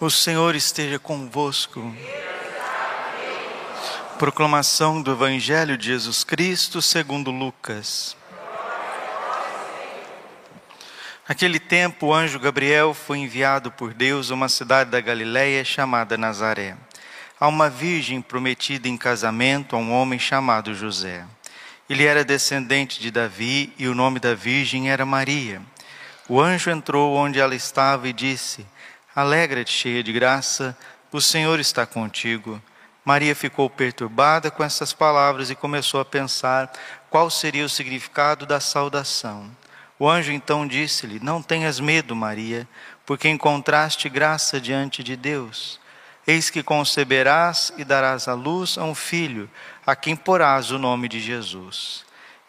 O Senhor esteja convosco. Proclamação do Evangelho de Jesus Cristo segundo Lucas. Naquele tempo, o anjo Gabriel foi enviado por Deus a uma cidade da Galiléia chamada Nazaré, a uma virgem prometida em casamento a um homem chamado José. Ele era descendente de Davi e o nome da virgem era Maria. O anjo entrou onde ela estava e disse: Alegra-te, cheia de graça, o Senhor está contigo. Maria ficou perturbada com essas palavras e começou a pensar qual seria o significado da saudação. O anjo então disse-lhe: Não tenhas medo, Maria, porque encontraste graça diante de Deus. Eis que conceberás e darás à luz a um filho, a quem porás o nome de Jesus.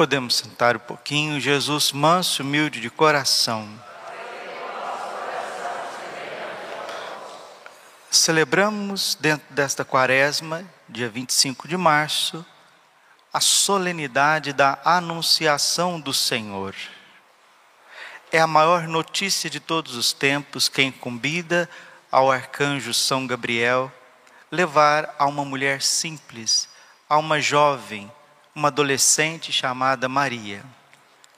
Podemos sentar um pouquinho, Jesus manso, humilde de coração. Celebramos dentro desta quaresma, dia 25 de março, a solenidade da Anunciação do Senhor é a maior notícia de todos os tempos que incumbida ao arcanjo São Gabriel levar a uma mulher simples, a uma jovem, uma adolescente chamada Maria,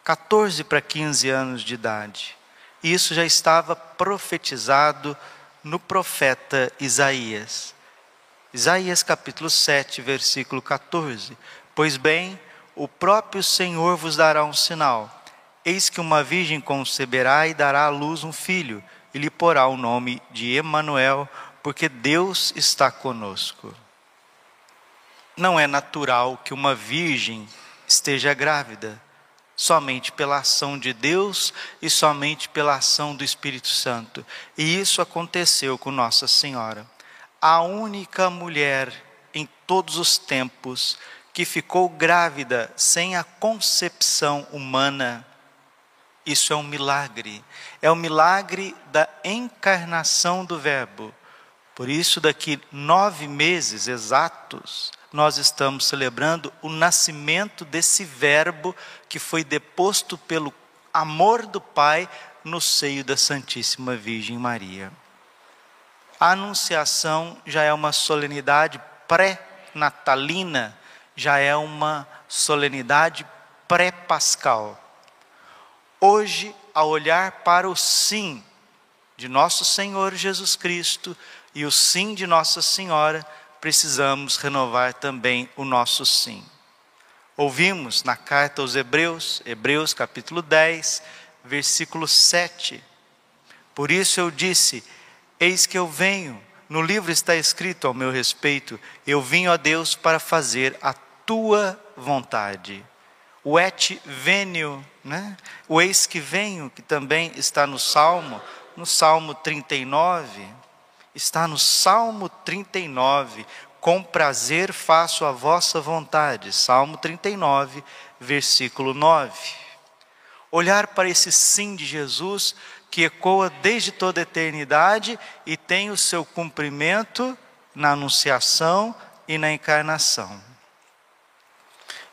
14 para 15 anos de idade. Isso já estava profetizado no profeta Isaías. Isaías capítulo 7, versículo 14. Pois bem, o próprio Senhor vos dará um sinal Eis que uma virgem conceberá e dará à luz um filho, e lhe porá o nome de Emanuel, porque Deus está conosco. Não é natural que uma virgem esteja grávida, somente pela ação de Deus e somente pela ação do Espírito Santo. E isso aconteceu com Nossa Senhora, a única mulher em todos os tempos que ficou grávida sem a concepção humana isso é um milagre. É o um milagre da encarnação do Verbo. Por isso, daqui nove meses exatos, nós estamos celebrando o nascimento desse Verbo que foi deposto pelo amor do Pai no seio da Santíssima Virgem Maria. A Anunciação já é uma solenidade pré-natalina, já é uma solenidade pré-pascal. Hoje, a olhar para o sim de nosso Senhor Jesus Cristo e o sim de Nossa Senhora, precisamos renovar também o nosso sim. Ouvimos na carta aos Hebreus, Hebreus capítulo 10, versículo 7. Por isso eu disse: Eis que eu venho. No livro está escrito ao meu respeito: Eu vim a Deus para fazer a tua vontade o et venio, né? o eis que venho, que também está no Salmo, no Salmo 39, está no Salmo 39, com prazer faço a vossa vontade, Salmo 39, versículo 9. Olhar para esse sim de Jesus, que ecoa desde toda a eternidade e tem o seu cumprimento na anunciação e na encarnação.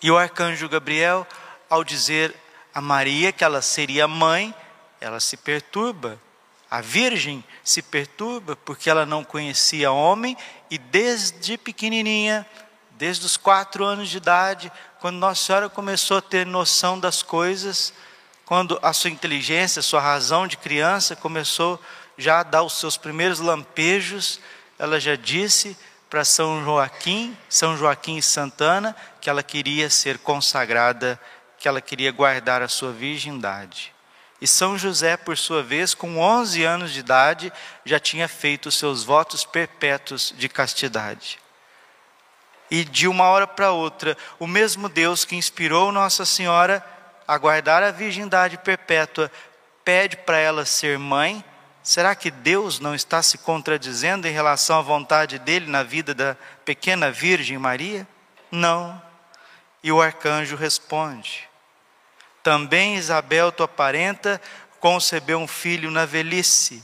E o arcanjo Gabriel, ao dizer a Maria que ela seria mãe, ela se perturba. A virgem se perturba porque ela não conhecia homem e desde pequenininha, desde os quatro anos de idade, quando Nossa Senhora começou a ter noção das coisas, quando a sua inteligência, a sua razão de criança começou já a dar os seus primeiros lampejos, ela já disse para São Joaquim, São Joaquim e Santana, que ela queria ser consagrada, que ela queria guardar a sua virgindade. E São José, por sua vez, com 11 anos de idade, já tinha feito seus votos perpétuos de castidade. E de uma hora para outra, o mesmo Deus que inspirou Nossa Senhora a guardar a virgindade perpétua, pede para ela ser mãe. Será que Deus não está se contradizendo em relação à vontade dele na vida da pequena Virgem Maria? Não. E o arcanjo responde: também Isabel, tua parenta, concebeu um filho na velhice.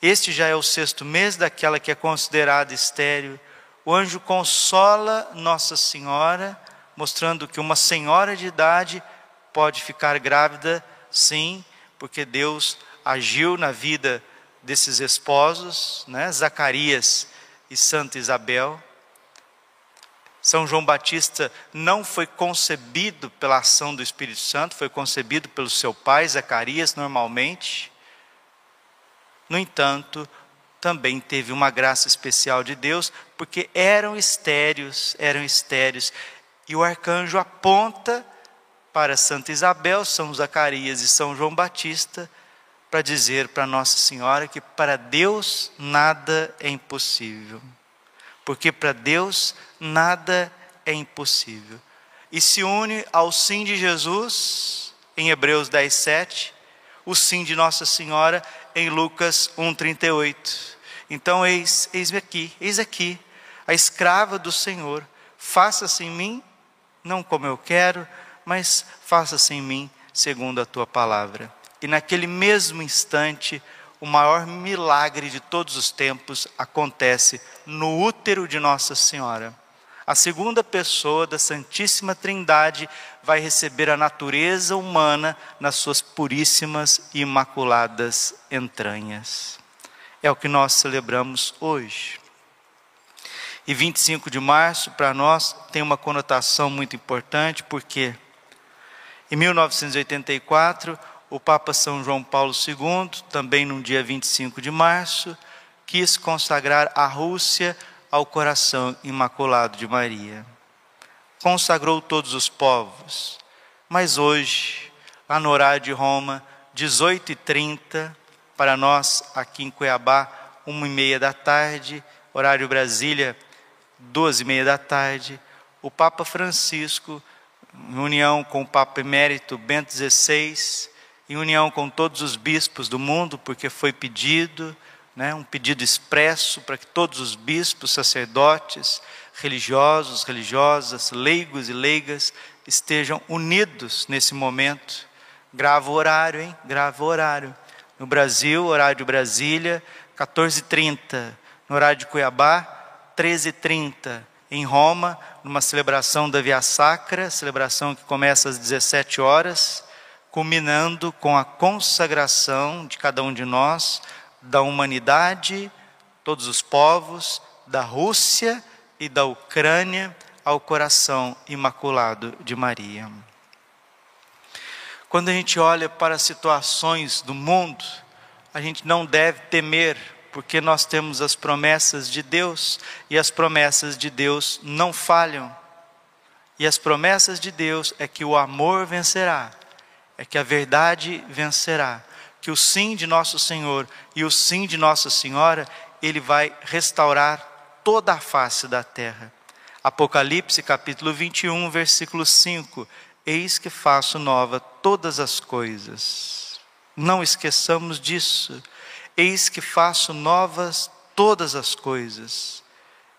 Este já é o sexto mês daquela que é considerada estéril. O anjo consola Nossa Senhora, mostrando que uma senhora de idade pode ficar grávida, sim, porque Deus agiu na vida desses esposos, né? Zacarias e Santa Isabel. São João Batista não foi concebido pela ação do Espírito Santo, foi concebido pelo seu pai, Zacarias, normalmente. No entanto, também teve uma graça especial de Deus, porque eram estéreos, eram estéreos. E o arcanjo aponta para Santa Isabel, São Zacarias e São João Batista, para dizer para Nossa Senhora que para Deus nada é impossível porque para Deus nada é impossível. E se une ao sim de Jesus, em Hebreus 10, 7, o sim de Nossa Senhora, em Lucas 1, 38. Então, eis, eis-me aqui, eis aqui, a escrava do Senhor, faça-se em mim, não como eu quero, mas faça-se em mim segundo a tua palavra. E naquele mesmo instante, o maior milagre de todos os tempos acontece no útero de Nossa Senhora. A segunda pessoa da Santíssima Trindade vai receber a natureza humana nas suas puríssimas e imaculadas entranhas. É o que nós celebramos hoje. E 25 de março, para nós, tem uma conotação muito importante, porque em 1984, o Papa São João Paulo II, também no dia 25 de março, quis consagrar a Rússia ao coração imaculado de Maria. Consagrou todos os povos, mas hoje, lá no horário de Roma, 18h30, para nós aqui em Cuiabá, uma e meia da tarde, horário Brasília, duas e meia da tarde, o Papa Francisco, em união com o Papa Emérito Bento XVI, em união com todos os bispos do mundo, porque foi pedido, né, um pedido expresso para que todos os bispos, sacerdotes, religiosos, religiosas, leigos e leigas estejam unidos nesse momento. Grava o horário, hein? Grava o horário. No Brasil, horário de Brasília, 14h30. No horário de Cuiabá, 13h30. Em Roma, numa celebração da Via Sacra, celebração que começa às 17 horas culminando com a consagração de cada um de nós, da humanidade, todos os povos, da Rússia e da Ucrânia ao coração imaculado de Maria. Quando a gente olha para situações do mundo, a gente não deve temer, porque nós temos as promessas de Deus e as promessas de Deus não falham. E as promessas de Deus é que o amor vencerá é que a verdade vencerá, que o sim de nosso Senhor e o sim de Nossa Senhora, ele vai restaurar toda a face da terra. Apocalipse capítulo 21, versículo 5: Eis que faço nova todas as coisas. Não esqueçamos disso. Eis que faço novas todas as coisas.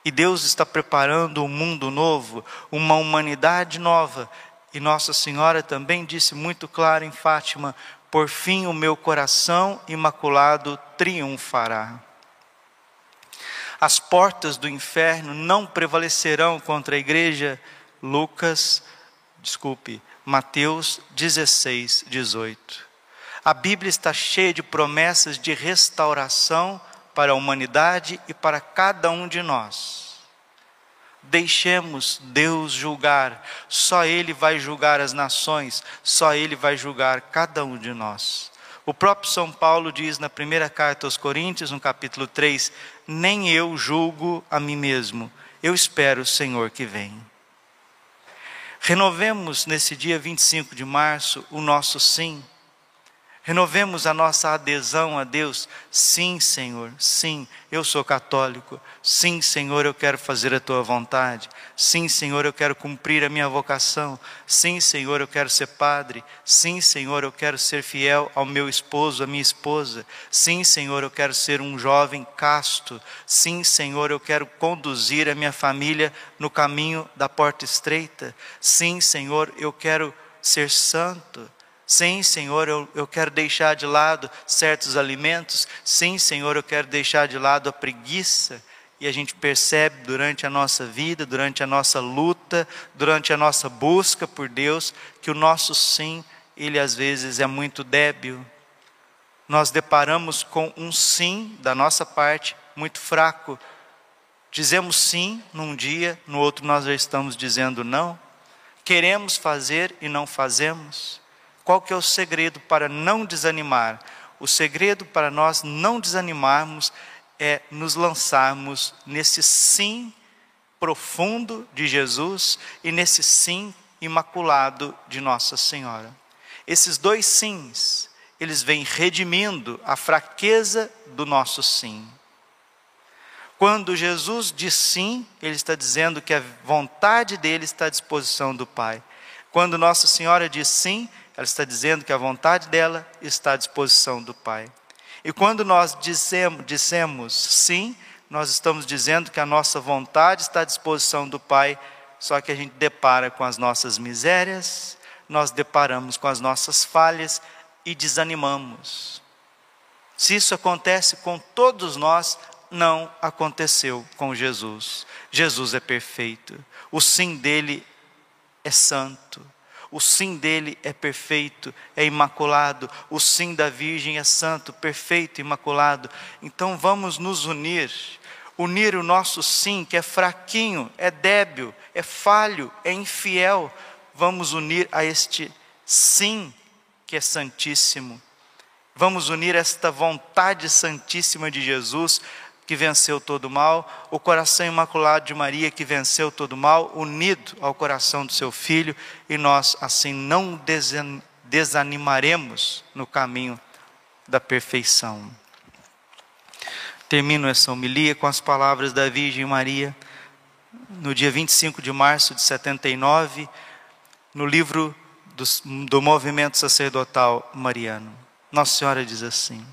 E Deus está preparando um mundo novo, uma humanidade nova, e Nossa Senhora também disse muito claro em Fátima: por fim o meu coração imaculado triunfará. As portas do inferno não prevalecerão contra a igreja, Lucas, desculpe, Mateus 16, 18. A Bíblia está cheia de promessas de restauração para a humanidade e para cada um de nós. Deixemos Deus julgar, só Ele vai julgar as nações, só Ele vai julgar cada um de nós. O próprio São Paulo diz na primeira carta aos Coríntios, no capítulo 3: Nem eu julgo a mim mesmo, eu espero o Senhor que vem. Renovemos nesse dia 25 de março o nosso sim Renovemos a nossa adesão a Deus. Sim, Senhor, sim, eu sou católico. Sim, Senhor, eu quero fazer a tua vontade. Sim, Senhor, eu quero cumprir a minha vocação. Sim, Senhor, eu quero ser padre. Sim, Senhor, eu quero ser fiel ao meu esposo, à minha esposa. Sim, Senhor, eu quero ser um jovem casto. Sim, Senhor, eu quero conduzir a minha família no caminho da porta estreita. Sim, Senhor, eu quero ser santo. Sim, Senhor, eu, eu quero deixar de lado certos alimentos. Sim, Senhor, eu quero deixar de lado a preguiça. E a gente percebe durante a nossa vida, durante a nossa luta, durante a nossa busca por Deus, que o nosso sim, ele às vezes é muito débil. Nós deparamos com um sim da nossa parte muito fraco. Dizemos sim num dia, no outro nós já estamos dizendo não. Queremos fazer e não fazemos. Qual que é o segredo para não desanimar? O segredo para nós não desanimarmos é nos lançarmos nesse sim profundo de Jesus e nesse sim imaculado de Nossa Senhora. Esses dois sims, eles vêm redimindo a fraqueza do nosso sim. Quando Jesus diz sim, ele está dizendo que a vontade dele está à disposição do Pai. Quando Nossa Senhora diz sim, ela está dizendo que a vontade dela está à disposição do Pai. E quando nós dissemos, dissemos sim, nós estamos dizendo que a nossa vontade está à disposição do Pai, só que a gente depara com as nossas misérias, nós deparamos com as nossas falhas e desanimamos. Se isso acontece com todos nós, não aconteceu com Jesus. Jesus é perfeito, o sim dele é santo. O sim dele é perfeito, é imaculado. O sim da Virgem é santo, perfeito, imaculado. Então vamos nos unir, unir o nosso sim, que é fraquinho, é débil, é falho, é infiel. Vamos unir a este sim, que é santíssimo. Vamos unir esta vontade santíssima de Jesus que venceu todo o mal, o coração imaculado de Maria, que venceu todo o mal, unido ao coração do seu filho, e nós assim não desanimaremos no caminho da perfeição. Termino essa homilia com as palavras da Virgem Maria, no dia 25 de março de 79, no livro do, do movimento sacerdotal mariano. Nossa Senhora diz assim: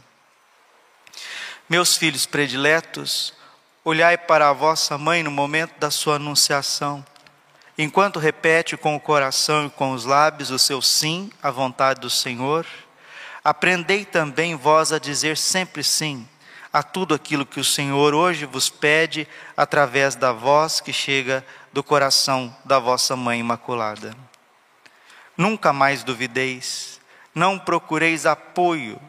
meus filhos prediletos, olhai para a vossa mãe no momento da sua anunciação, enquanto repete com o coração e com os lábios o seu sim à vontade do Senhor. Aprendei também vós a dizer sempre sim a tudo aquilo que o Senhor hoje vos pede através da voz que chega do coração da vossa mãe imaculada. Nunca mais duvideis, não procureis apoio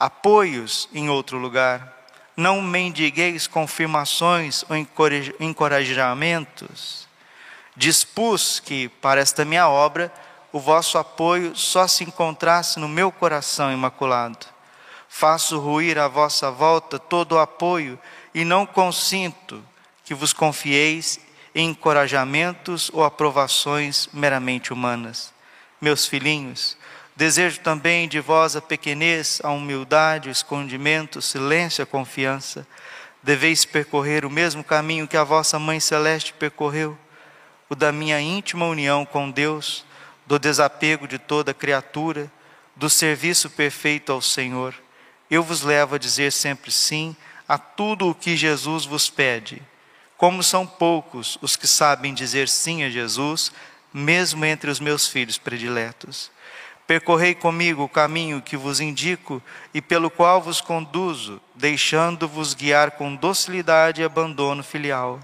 apoios em outro lugar. Não mendigueis confirmações ou encorajamentos. Dispus que, para esta minha obra, o vosso apoio só se encontrasse no meu coração imaculado. Faço ruir à vossa volta todo o apoio e não consinto que vos confieis em encorajamentos ou aprovações meramente humanas. Meus filhinhos, Desejo também de vós a pequenez, a humildade, o escondimento, o silêncio, a confiança. Deveis percorrer o mesmo caminho que a vossa Mãe Celeste percorreu, o da minha íntima união com Deus, do desapego de toda criatura, do serviço perfeito ao Senhor. Eu vos levo a dizer sempre sim a tudo o que Jesus vos pede. Como são poucos os que sabem dizer sim a Jesus, mesmo entre os meus filhos prediletos. Percorrei comigo o caminho que vos indico e pelo qual vos conduzo, deixando-vos guiar com docilidade e abandono filial.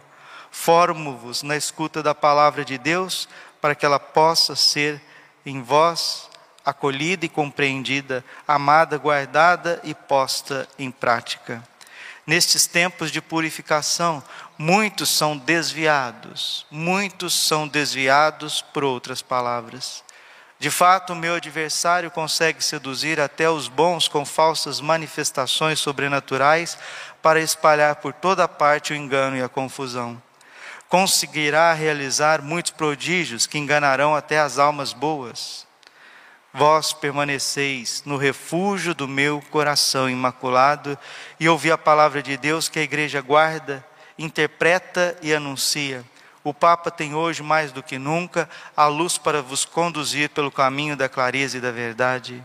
Formo-vos na escuta da palavra de Deus, para que ela possa ser em vós acolhida e compreendida, amada, guardada e posta em prática. Nestes tempos de purificação, muitos são desviados, muitos são desviados por outras palavras. De fato, o meu adversário consegue seduzir até os bons com falsas manifestações sobrenaturais para espalhar por toda parte o engano e a confusão. Conseguirá realizar muitos prodígios que enganarão até as almas boas. Vós permaneceis no refúgio do meu coração imaculado e ouvi a palavra de Deus que a igreja guarda, interpreta e anuncia o Papa tem hoje, mais do que nunca, a luz para vos conduzir pelo caminho da clareza e da verdade.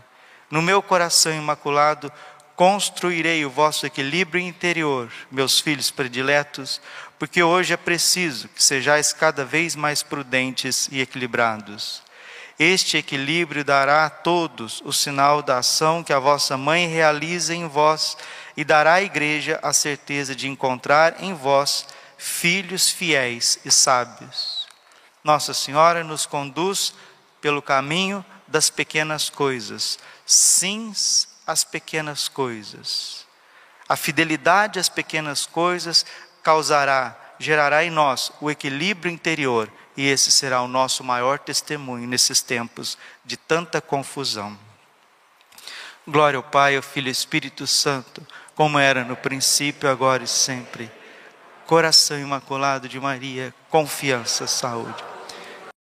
No meu coração imaculado, construirei o vosso equilíbrio interior, meus filhos prediletos, porque hoje é preciso que sejais cada vez mais prudentes e equilibrados. Este equilíbrio dará a todos o sinal da ação que a vossa mãe realiza em vós e dará à igreja a certeza de encontrar em vós filhos fiéis e sábios. Nossa Senhora nos conduz pelo caminho das pequenas coisas, sims às pequenas coisas. A fidelidade às pequenas coisas causará, gerará em nós o equilíbrio interior, e esse será o nosso maior testemunho nesses tempos de tanta confusão. Glória ao Pai, ao Filho e ao Espírito Santo, como era no princípio, agora e sempre coração imaculado de Maria, confiança, saúde.